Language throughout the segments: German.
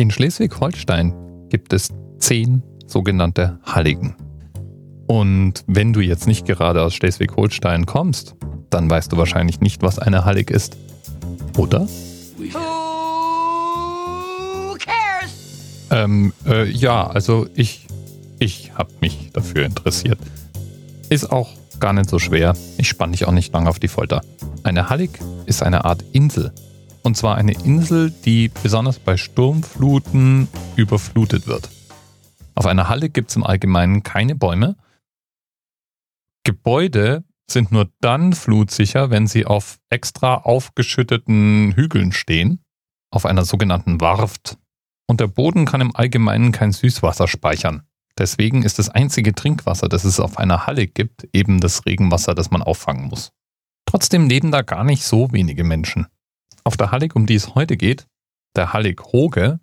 In Schleswig-Holstein gibt es zehn sogenannte Halligen. Und wenn du jetzt nicht gerade aus Schleswig-Holstein kommst, dann weißt du wahrscheinlich nicht, was eine Hallig ist. Oder? Who cares? Ähm, äh, ja, also ich, ich habe mich dafür interessiert. Ist auch gar nicht so schwer. Ich spann dich auch nicht lange auf die Folter. Eine Hallig ist eine Art Insel. Und zwar eine Insel, die besonders bei Sturmfluten überflutet wird. Auf einer Hallig gibt es im Allgemeinen keine Bäume. Gebäude sind nur dann flutsicher, wenn sie auf extra aufgeschütteten Hügeln stehen, auf einer sogenannten Warft. Und der Boden kann im Allgemeinen kein Süßwasser speichern. Deswegen ist das einzige Trinkwasser, das es auf einer Halle gibt, eben das Regenwasser, das man auffangen muss. Trotzdem leben da gar nicht so wenige Menschen. Auf der Hallig, um die es heute geht, der Hallig Hoge,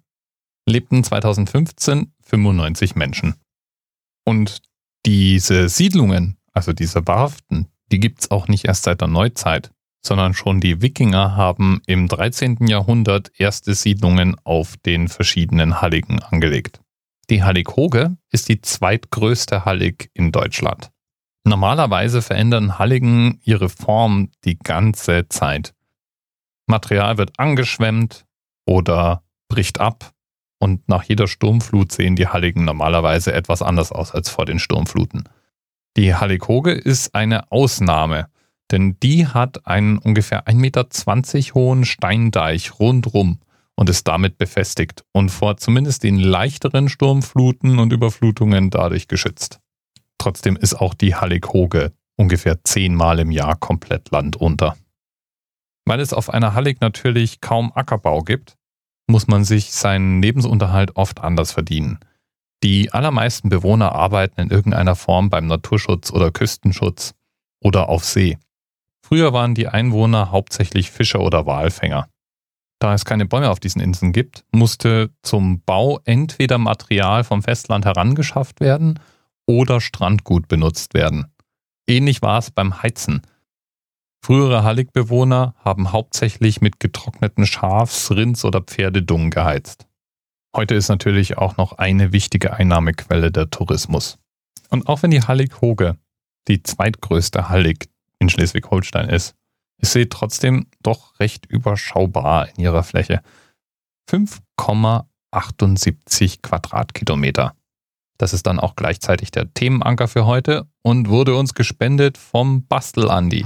lebten 2015 95 Menschen. Und diese Siedlungen, also diese Warften, die gibt es auch nicht erst seit der Neuzeit, sondern schon die Wikinger haben im 13. Jahrhundert erste Siedlungen auf den verschiedenen Halligen angelegt. Die Hallig Hoge ist die zweitgrößte Hallig in Deutschland. Normalerweise verändern Halligen ihre Form die ganze Zeit. Material wird angeschwemmt oder bricht ab und nach jeder Sturmflut sehen die Halligen normalerweise etwas anders aus als vor den Sturmfluten. Die Hallig Hoge ist eine Ausnahme, denn die hat einen ungefähr 1,20 Meter hohen Steindeich rundrum und ist damit befestigt und vor zumindest den leichteren Sturmfluten und Überflutungen dadurch geschützt. Trotzdem ist auch die Hallig-Hoge ungefähr zehnmal im Jahr komplett landunter. Weil es auf einer Hallig natürlich kaum Ackerbau gibt, muss man sich seinen Lebensunterhalt oft anders verdienen. Die allermeisten Bewohner arbeiten in irgendeiner Form beim Naturschutz oder Küstenschutz oder auf See. Früher waren die Einwohner hauptsächlich Fischer oder Walfänger. Da es keine Bäume auf diesen Inseln gibt, musste zum Bau entweder Material vom Festland herangeschafft werden oder Strandgut benutzt werden. Ähnlich war es beim Heizen. Frühere Halligbewohner haben hauptsächlich mit getrockneten Schafs-, Rinds- oder Pferdedungen geheizt. Heute ist natürlich auch noch eine wichtige Einnahmequelle der Tourismus. Und auch wenn die Hallig Hoge die zweitgrößte Hallig in Schleswig-Holstein ist, ist sie trotzdem doch recht überschaubar in ihrer Fläche. 5,78 Quadratkilometer. Das ist dann auch gleichzeitig der Themenanker für heute und wurde uns gespendet vom Bastel-Andi.